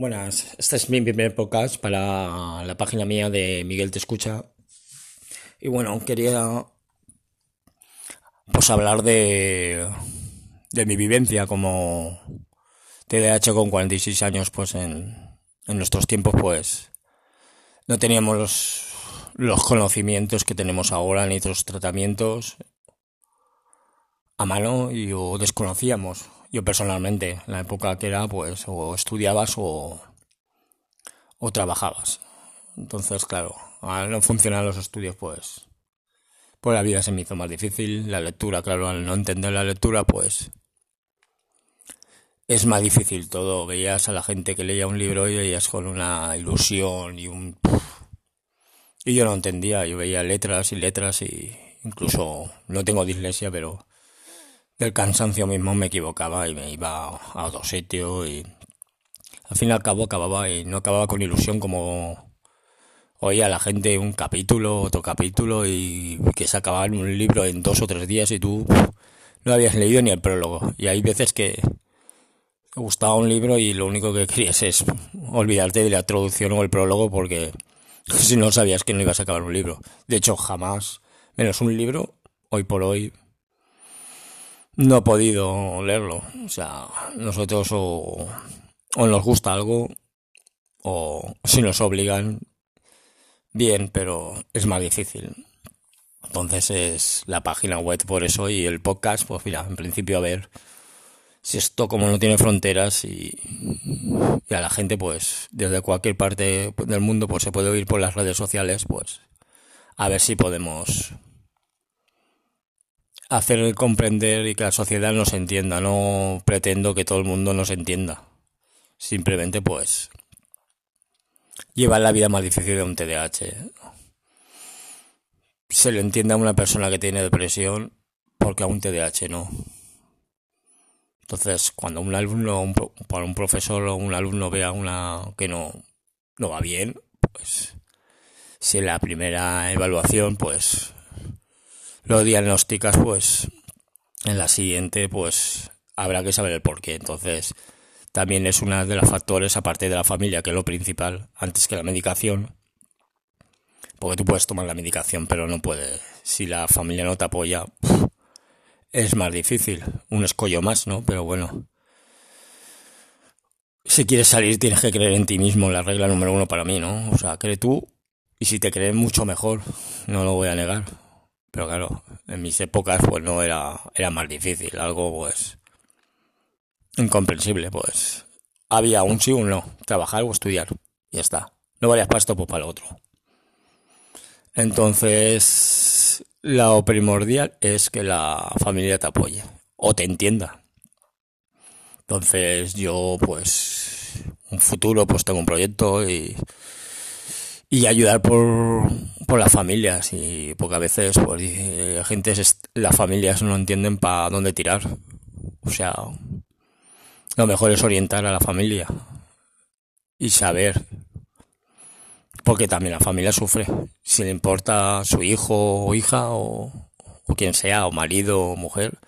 Buenas, este es mi primer podcast para la página mía de Miguel Te Escucha. Y bueno, quería pues hablar de, de mi vivencia como TDAH con 46 años, pues en, en nuestros tiempos pues no teníamos los, los conocimientos que tenemos ahora ni los tratamientos a mano y o desconocíamos yo personalmente, en la época que era, pues, o estudiabas o, o trabajabas. Entonces, claro, al no funcionar los estudios, pues, pues la vida se me hizo más difícil. La lectura, claro, al no entender la lectura, pues, es más difícil todo. Veías a la gente que leía un libro y veías con una ilusión y un... Y yo no entendía, yo veía letras y letras y incluso no tengo dislexia, pero del cansancio mismo me equivocaba y me iba a otro sitio y al fin y al cabo acababa y no acababa con ilusión como oía la gente un capítulo, otro capítulo y que se acababa un libro en dos o tres días y tú no habías leído ni el prólogo. Y hay veces que gustaba un libro y lo único que querías es olvidarte de la traducción o el prólogo porque si no sabías que no ibas a acabar un libro. De hecho, jamás, menos un libro, hoy por hoy no he podido leerlo. O sea, nosotros o, o nos gusta algo o si nos obligan, bien, pero es más difícil. Entonces es la página web por eso y el podcast, pues mira, en principio a ver si esto como no tiene fronteras y, y a la gente pues desde cualquier parte del mundo pues se puede oír por las redes sociales, pues a ver si podemos hacer comprender y que la sociedad nos entienda. No pretendo que todo el mundo nos entienda. Simplemente, pues, lleva la vida más difícil de un TDAH. Se le entiende a una persona que tiene depresión porque a un TDAH no. Entonces, cuando un alumno, un, un profesor o un alumno vea una que no, no va bien, pues si en la primera evaluación, pues lo diagnosticas, pues en la siguiente, pues habrá que saber el porqué. Entonces, también es una de los factores, aparte de la familia, que es lo principal, antes que la medicación. Porque tú puedes tomar la medicación, pero no puedes. Si la familia no te apoya, es más difícil. Un escollo más, ¿no? Pero bueno. Si quieres salir, tienes que creer en ti mismo, la regla número uno para mí, ¿no? O sea, cree tú. Y si te crees mucho mejor, no lo voy a negar. Pero claro, en mis épocas pues no era, era más difícil, algo pues incomprensible, pues había un sí o un no, trabajar o estudiar, ya está. No valías para esto pues para lo otro. Entonces, lo primordial es que la familia te apoye o te entienda. Entonces, yo pues un futuro pues tengo un proyecto y y ayudar por, por las familias. Y porque a veces pues la gente las familias no entienden para dónde tirar. O sea lo mejor es orientar a la familia y saber. Porque también la familia sufre. Si le importa su hijo o hija o, o quien sea o marido o mujer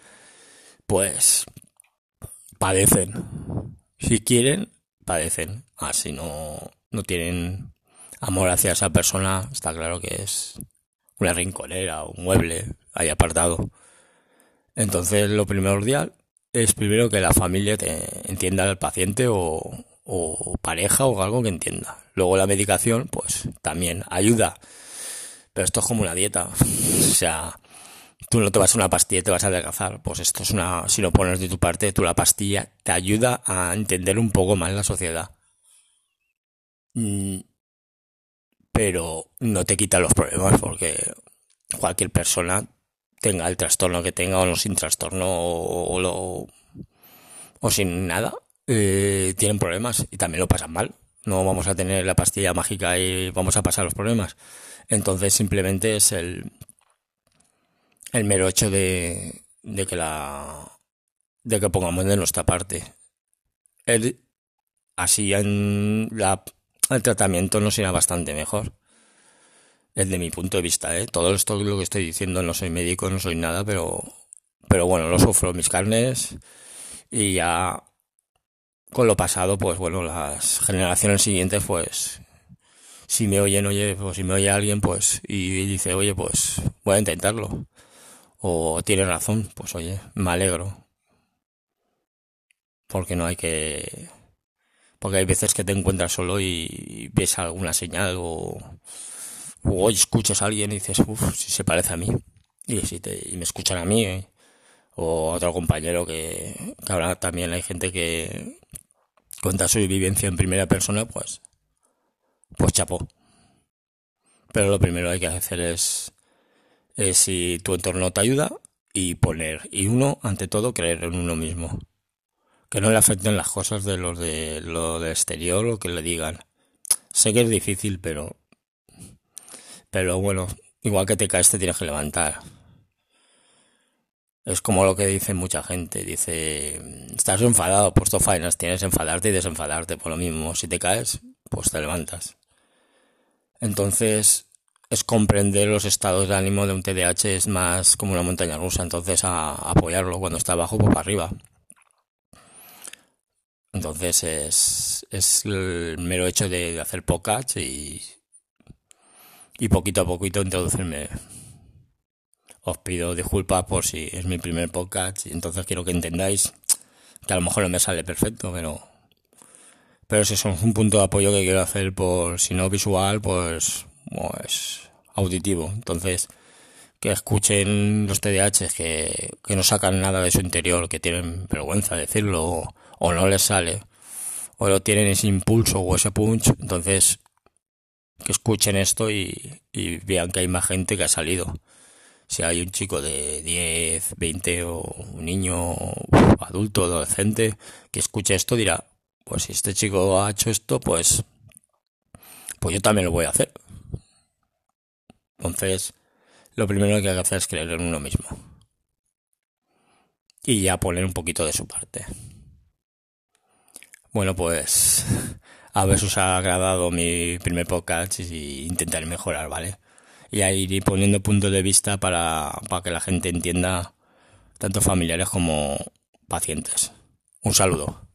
pues padecen. Si quieren padecen. Así no no tienen amor hacia esa persona, está claro que es una rinconera, un mueble ahí apartado. Entonces lo primordial es primero que la familia te entienda al paciente o, pareja o algo que entienda. Luego la medicación, pues también ayuda. Pero esto es como una dieta. O sea, tú no te vas a una pastilla y te vas a adelgazar. Pues esto es una, si lo pones de tu parte, tú la pastilla te ayuda a entender un poco más la sociedad. Mm, pero no te quita los problemas porque cualquier persona tenga el trastorno que tenga o no sin trastorno o, o, sin nada, eh, tienen problemas y también lo pasan mal. No vamos a tener la pastilla mágica y vamos a pasar los problemas. Entonces simplemente es el, el mero hecho de, de que la de que pongamos de nuestra parte. El, así en la el tratamiento no será bastante mejor. Desde mi punto de vista, ¿eh? Todo esto lo que estoy diciendo, no soy médico, no soy nada, pero, pero bueno, lo sufro mis carnes y ya con lo pasado, pues bueno, las generaciones siguientes, pues si me oyen, oye, pues si me oye alguien, pues, y dice, oye, pues voy a intentarlo. O tiene razón, pues oye, me alegro. Porque no hay que... Porque hay veces que te encuentras solo y ves alguna señal o, o escuchas a alguien y dices, uff, si se parece a mí. Y, si te, y me escuchan a mí. ¿eh? O otro compañero que, que ahora también hay gente que cuenta su vivencia en primera persona, pues, pues chapó. Pero lo primero que hay que hacer es, es si tu entorno te ayuda y poner, y uno, ante todo, creer en uno mismo. Que no le afecten las cosas de los de lo de exterior o que le digan. Sé que es difícil, pero pero bueno, igual que te caes te tienes que levantar. Es como lo que dice mucha gente. Dice, estás enfadado, puesto faenas, tienes que enfadarte y desenfadarte por lo mismo. Si te caes, pues te levantas. Entonces, es comprender los estados de ánimo de un TDAH, es más como una montaña rusa. Entonces, a, apoyarlo cuando está abajo, pues para arriba. Entonces, es, es el mero hecho de hacer podcast y, y poquito a poquito introducirme os pido disculpas por si es mi primer podcast y entonces quiero que entendáis que a lo mejor no me sale perfecto, pero pero si son un punto de apoyo que quiero hacer por si no visual, pues pues auditivo. Entonces, que escuchen los TDAH que, que no sacan nada de su interior, que tienen vergüenza de decirlo o, o no les sale, o no tienen ese impulso o ese punch, entonces que escuchen esto y, y vean que hay más gente que ha salido si hay un chico de 10, 20 o un niño adulto, adolescente, que escuche esto, dirá, pues si este chico ha hecho esto, pues, pues yo también lo voy a hacer. Entonces, lo primero que hay que hacer es creer en uno mismo. Y ya poner un poquito de su parte. Bueno, pues a ver si os ha agradado mi primer podcast y intentaré mejorar, ¿vale? y a ir poniendo puntos de vista para, para que la gente entienda, tanto familiares como pacientes. Un saludo.